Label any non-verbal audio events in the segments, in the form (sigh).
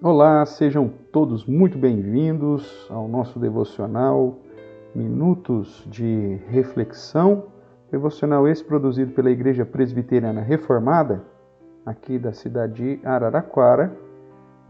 Olá, sejam todos muito bem-vindos ao nosso devocional Minutos de Reflexão. Devocional esse produzido pela Igreja Presbiteriana Reformada, aqui da cidade de Araraquara.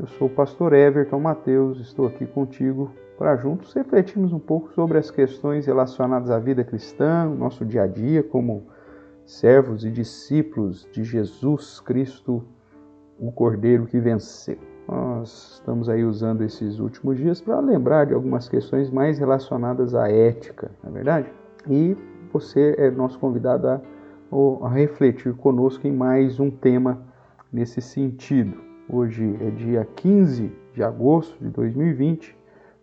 Eu sou o pastor Everton Mateus, estou aqui contigo para juntos refletirmos um pouco sobre as questões relacionadas à vida cristã, nosso dia a dia como servos e discípulos de Jesus Cristo, o Cordeiro que venceu. Nós estamos aí usando esses últimos dias para lembrar de algumas questões mais relacionadas à ética, não é verdade? E você é nosso convidado a, a refletir conosco em mais um tema nesse sentido. Hoje é dia 15 de agosto de 2020.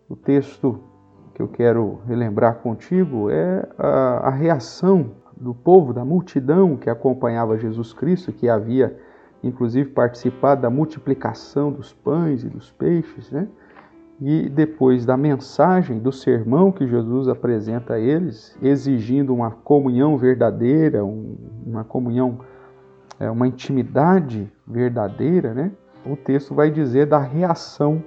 O texto que eu quero relembrar contigo é a, a reação do povo, da multidão que acompanhava Jesus Cristo, que havia inclusive participado da multiplicação dos pães e dos peixes, né? E depois da mensagem, do sermão que Jesus apresenta a eles, exigindo uma comunhão verdadeira, uma comunhão, é, uma intimidade verdadeira, né? O texto vai dizer da reação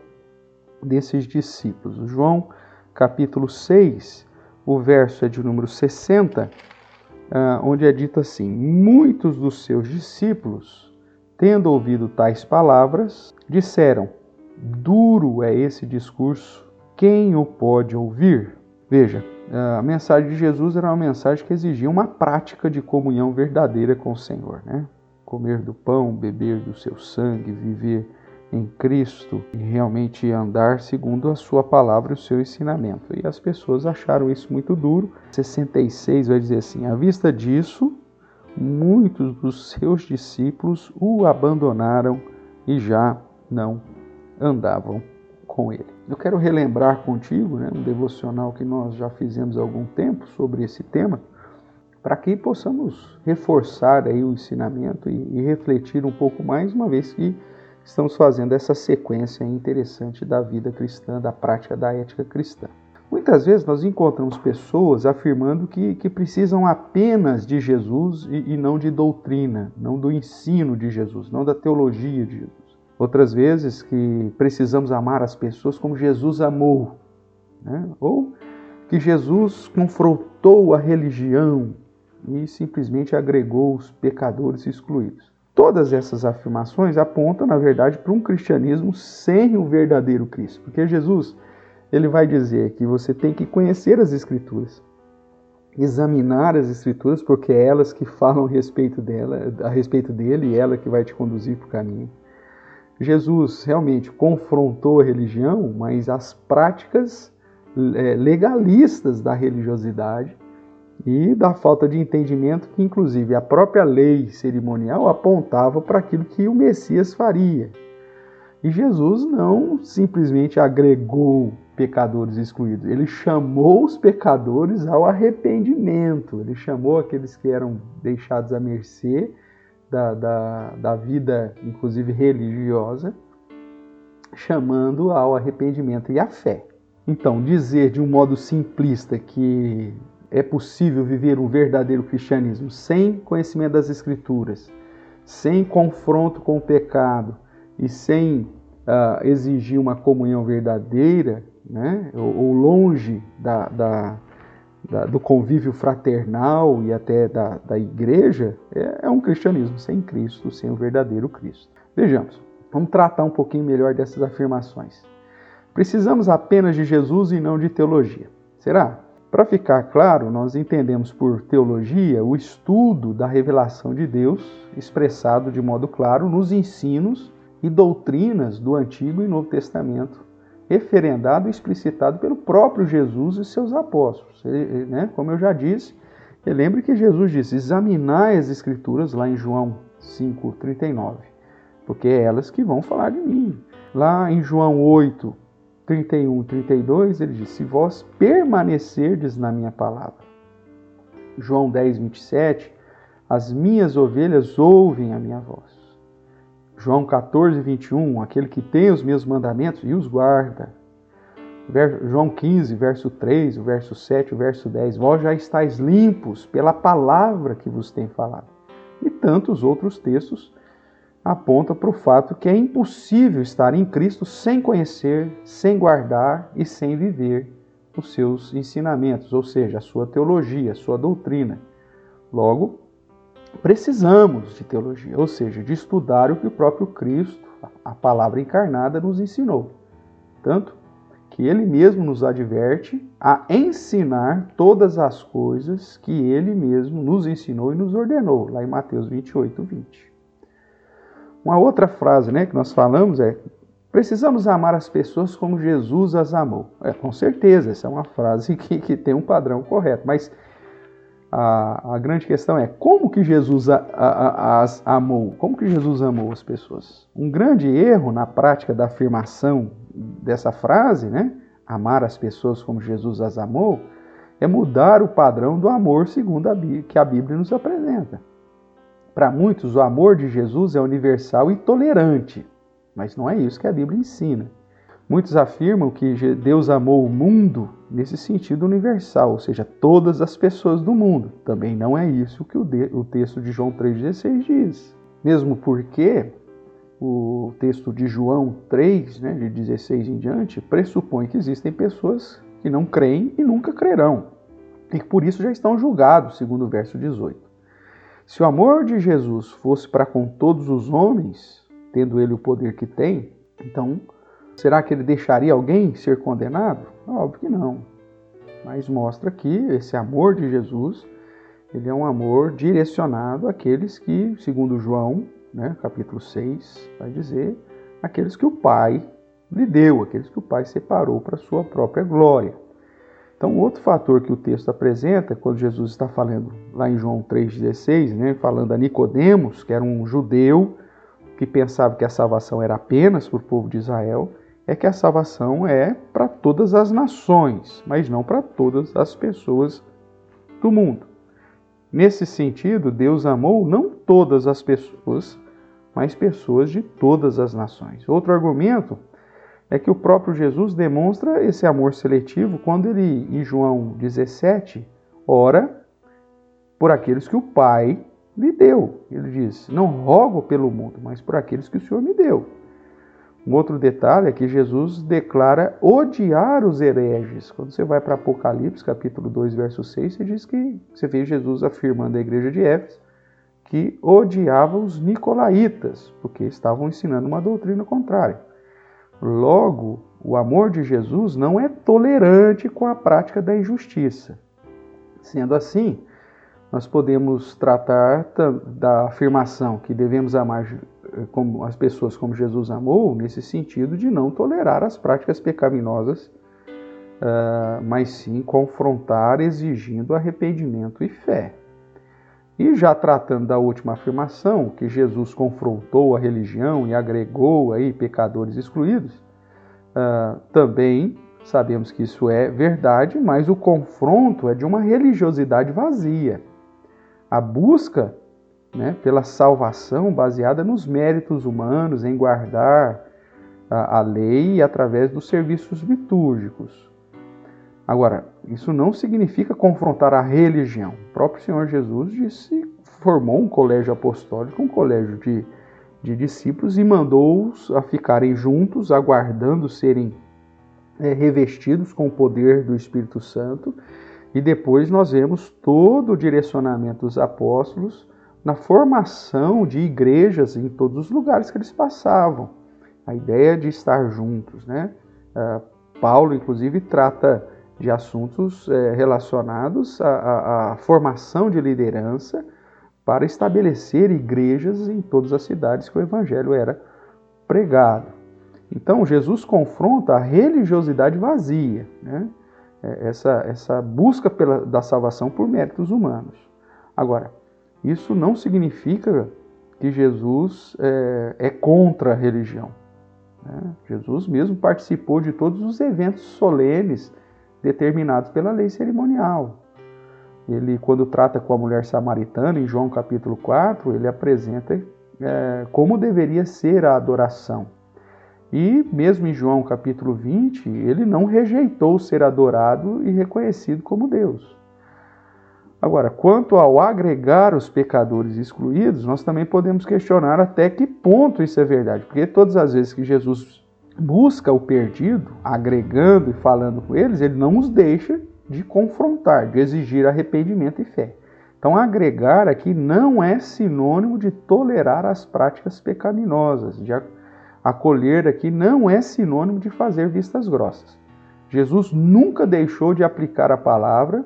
desses discípulos. João capítulo 6, o verso é de número 60, ah, onde é dito assim: Muitos dos seus discípulos Tendo ouvido tais palavras, disseram: Duro é esse discurso, quem o pode ouvir? Veja, a mensagem de Jesus era uma mensagem que exigia uma prática de comunhão verdadeira com o Senhor, né? Comer do pão, beber do seu sangue, viver em Cristo e realmente andar segundo a sua palavra e o seu ensinamento. E as pessoas acharam isso muito duro. 66 vai dizer assim: à vista disso, muitos dos seus discípulos o abandonaram e já não andavam com ele. Eu quero relembrar contigo né, um devocional que nós já fizemos há algum tempo sobre esse tema, para que possamos reforçar aí o ensinamento e, e refletir um pouco mais, uma vez que estamos fazendo essa sequência interessante da vida cristã, da prática da ética cristã. Muitas vezes nós encontramos pessoas afirmando que, que precisam apenas de Jesus e, e não de doutrina, não do ensino de Jesus, não da teologia de Jesus. Outras vezes que precisamos amar as pessoas como Jesus amou, né? ou que Jesus confrontou a religião e simplesmente agregou os pecadores excluídos. Todas essas afirmações apontam, na verdade, para um cristianismo sem o verdadeiro Cristo, porque Jesus ele vai dizer que você tem que conhecer as Escrituras, examinar as Escrituras, porque é elas que falam a respeito dela, a respeito dele, e ela que vai te conduzir para o caminho. Jesus realmente confrontou a religião, mas as práticas é, legalistas da religiosidade e da falta de entendimento que, inclusive, a própria lei cerimonial apontava para aquilo que o Messias faria. E Jesus não simplesmente agregou pecadores excluídos. Ele chamou os pecadores ao arrependimento. Ele chamou aqueles que eram deixados à mercê da, da, da vida, inclusive religiosa, chamando ao arrependimento e à fé. Então, dizer de um modo simplista que é possível viver um verdadeiro cristianismo sem conhecimento das Escrituras, sem confronto com o pecado e sem uh, exigir uma comunhão verdadeira, né? ou, ou longe da, da, da, do convívio fraternal e até da, da igreja, é, é um cristianismo sem Cristo, sem o verdadeiro Cristo. Vejamos, vamos tratar um pouquinho melhor dessas afirmações. Precisamos apenas de Jesus e não de teologia. Será? Para ficar claro, nós entendemos por teologia o estudo da revelação de Deus, expressado de modo claro nos ensinos e doutrinas do Antigo e Novo Testamento, referendado e explicitado pelo próprio Jesus e seus apóstolos. Ele, né? Como eu já disse, lembre que Jesus disse: examinai as Escrituras, lá em João 5,39, porque é elas que vão falar de mim. Lá em João 8, 31 32, ele diz: Se vós permanecerdes na minha palavra. João 10, 27, as minhas ovelhas ouvem a minha voz. João 14, 21, aquele que tem os meus mandamentos e os guarda. João 15, verso 3, o verso 7, o verso 10, vós já estáis limpos pela palavra que vos tem falado. E tantos outros textos aponta para o fato que é impossível estar em Cristo sem conhecer, sem guardar e sem viver os seus ensinamentos, ou seja, a sua teologia, a sua doutrina. Logo, precisamos de teologia, ou seja, de estudar o que o próprio Cristo, a palavra encarnada, nos ensinou. Tanto que ele mesmo nos adverte a ensinar todas as coisas que ele mesmo nos ensinou e nos ordenou, lá em Mateus 28, 20. Uma outra frase né, que nós falamos é: precisamos amar as pessoas como Jesus as amou. É, com certeza, essa é uma frase (laughs) que, que tem um padrão correto, mas a, a grande questão é como que Jesus a, a, as amou? Como que Jesus amou as pessoas? Um grande erro na prática da afirmação dessa frase, né? Amar as pessoas como Jesus as amou, é mudar o padrão do amor segundo a Bíblia, que a Bíblia nos apresenta. Para muitos, o amor de Jesus é universal e tolerante, mas não é isso que a Bíblia ensina. Muitos afirmam que Deus amou o mundo nesse sentido universal, ou seja, todas as pessoas do mundo. Também não é isso que o, texto de João 3,16 diz. Mesmo porque o texto de João 3, né, de 16 em diante, pressupõe que existem pessoas que não creem e nunca crerão, e que por isso já estão julgados, segundo o verso 18. Se o amor de Jesus fosse para com todos os homens, tendo ele o poder que tem, então será que ele deixaria alguém ser condenado? Óbvio que não. Mas mostra que esse amor de Jesus, ele é um amor direcionado àqueles que, segundo João, né, capítulo 6, vai dizer, aqueles que o Pai lhe deu, aqueles que o Pai separou para sua própria glória. Então, outro fator que o texto apresenta, quando Jesus está falando lá em João 3,16, né, falando a Nicodemos, que era um judeu que pensava que a salvação era apenas para o povo de Israel, é que a salvação é para todas as nações, mas não para todas as pessoas do mundo. Nesse sentido, Deus amou não todas as pessoas, mas pessoas de todas as nações. Outro argumento é que o próprio Jesus demonstra esse amor seletivo quando ele, em João 17, ora por aqueles que o Pai lhe deu. Ele diz: Não rogo pelo mundo, mas por aqueles que o Senhor me deu. Um outro detalhe é que Jesus declara odiar os hereges. Quando você vai para Apocalipse, capítulo 2, verso 6, você diz que você vê Jesus afirmando à igreja de Éfeso que odiava os nicolaítas, porque estavam ensinando uma doutrina contrária. Logo, o amor de Jesus não é tolerante com a prática da injustiça. Sendo assim, nós podemos tratar da afirmação que devemos amar como as pessoas como Jesus amou, nesse sentido de não tolerar as práticas pecaminosas, ah, mas sim confrontar exigindo arrependimento e fé. E já tratando da última afirmação, que Jesus confrontou a religião e agregou aí pecadores excluídos, uh, também sabemos que isso é verdade, mas o confronto é de uma religiosidade vazia. A busca né, pela salvação baseada nos méritos humanos, em guardar a, a lei através dos serviços litúrgicos. Agora, isso não significa confrontar a religião. O próprio Senhor Jesus disse, formou um colégio apostólico, um colégio de, de discípulos e mandou-os a ficarem juntos, aguardando serem é, revestidos com o poder do Espírito Santo. E depois nós vemos todo o direcionamento dos apóstolos na formação de igrejas em todos os lugares que eles passavam. A ideia de estar juntos, né? Uh, Paulo, inclusive, trata de assuntos é, relacionados à, à, formação de liderança para estabelecer igrejas em todas as cidades que o evangelho era pregado. Então, Jesus confronta a religiosidade vazia, né? É, essa, essa busca pela, da salvação por méritos humanos. Agora, isso não significa que Jesus é, é contra a religião. Né? Jesus mesmo participou de todos os eventos solenes determinados pela lei cerimonial. Ele, quando trata com a mulher samaritana, em João capítulo 4, ele apresenta é, como deveria ser a adoração. E mesmo em João capítulo 20, ele não rejeitou ser adorado e reconhecido como Deus. Agora, quanto ao agregar os pecadores excluídos, nós também podemos questionar até que ponto isso é verdade? Porque todas as vezes que Jesus busca o perdido, agregando e falando com eles, ele não os deixa de confrontar, de exigir arrependimento e fé. Então, agregar aqui não é sinônimo de tolerar as práticas pecaminosas, de acolher aqui não é sinônimo de fazer vistas grossas. Jesus nunca deixou de aplicar a palavra,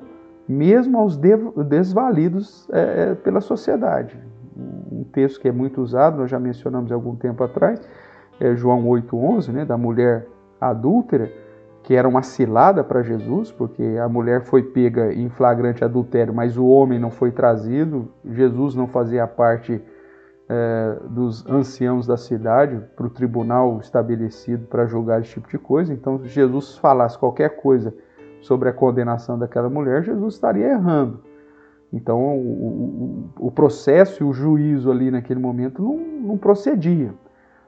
mesmo aos desvalidos é, é, pela sociedade. Um texto que é muito usado, nós já mencionamos algum tempo atrás, é João 8,11, né, da mulher adúltera, que era uma cilada para Jesus, porque a mulher foi pega em flagrante adultério, mas o homem não foi trazido, Jesus não fazia parte é, dos anciãos da cidade para o tribunal estabelecido para julgar esse tipo de coisa. Então, se Jesus falasse qualquer coisa sobre a condenação daquela mulher, Jesus estaria errando. Então, o, o, o processo e o juízo ali naquele momento não, não procedia.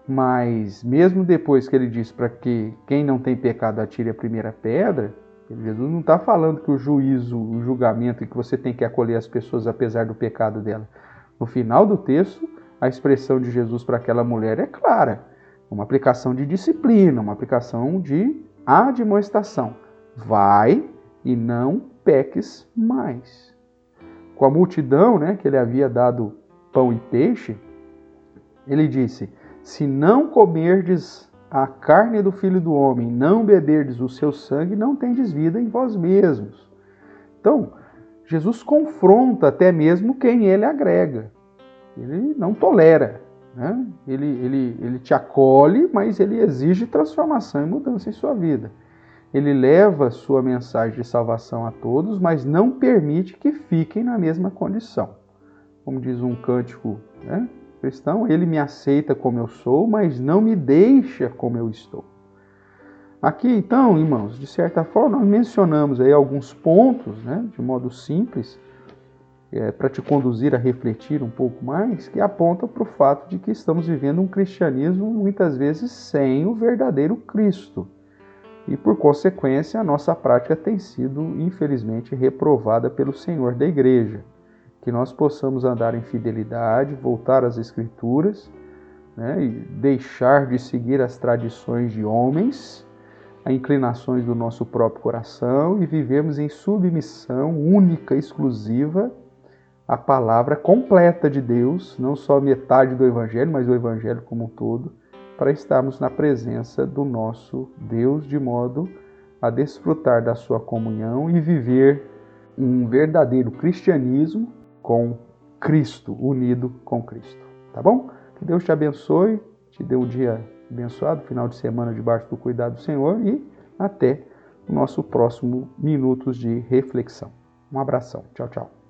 Mas mesmo depois que ele disse para que quem não tem pecado atire a primeira pedra, Jesus não está falando que o juízo, o julgamento e que você tem que acolher as pessoas apesar do pecado dela. No final do texto, a expressão de Jesus para aquela mulher é clara. Uma aplicação de disciplina, uma aplicação de admoestação. Vai e não peques mais. Com a multidão, né, que ele havia dado pão e peixe, ele disse: se não comerdes a carne do Filho do Homem, não beberdes o seu sangue, não tendes vida em vós mesmos. Então, Jesus confronta até mesmo quem ele agrega. Ele não tolera. Né? Ele, ele, ele te acolhe, mas ele exige transformação e mudança em sua vida. Ele leva sua mensagem de salvação a todos, mas não permite que fiquem na mesma condição. Como diz um cântico, né? cristão, ele me aceita como eu sou, mas não me deixa como eu estou. Aqui, então, irmãos, de certa forma, nós mencionamos aí alguns pontos, né, de modo simples, é, para te conduzir a refletir um pouco mais, que apontam para o fato de que estamos vivendo um cristianismo muitas vezes sem o verdadeiro Cristo. E, por consequência, a nossa prática tem sido, infelizmente, reprovada pelo Senhor da igreja. Que nós possamos andar em fidelidade, voltar às Escrituras né, e deixar de seguir as tradições de homens, as inclinações do nosso próprio coração e vivemos em submissão única, exclusiva à palavra completa de Deus, não só metade do Evangelho, mas o Evangelho como um todo, para estarmos na presença do nosso Deus de modo a desfrutar da sua comunhão e viver um verdadeiro cristianismo com Cristo, unido com Cristo. Tá bom? Que Deus te abençoe, te dê um dia abençoado, final de semana debaixo do cuidado do Senhor e até o nosso próximo Minutos de Reflexão. Um abração. Tchau, tchau.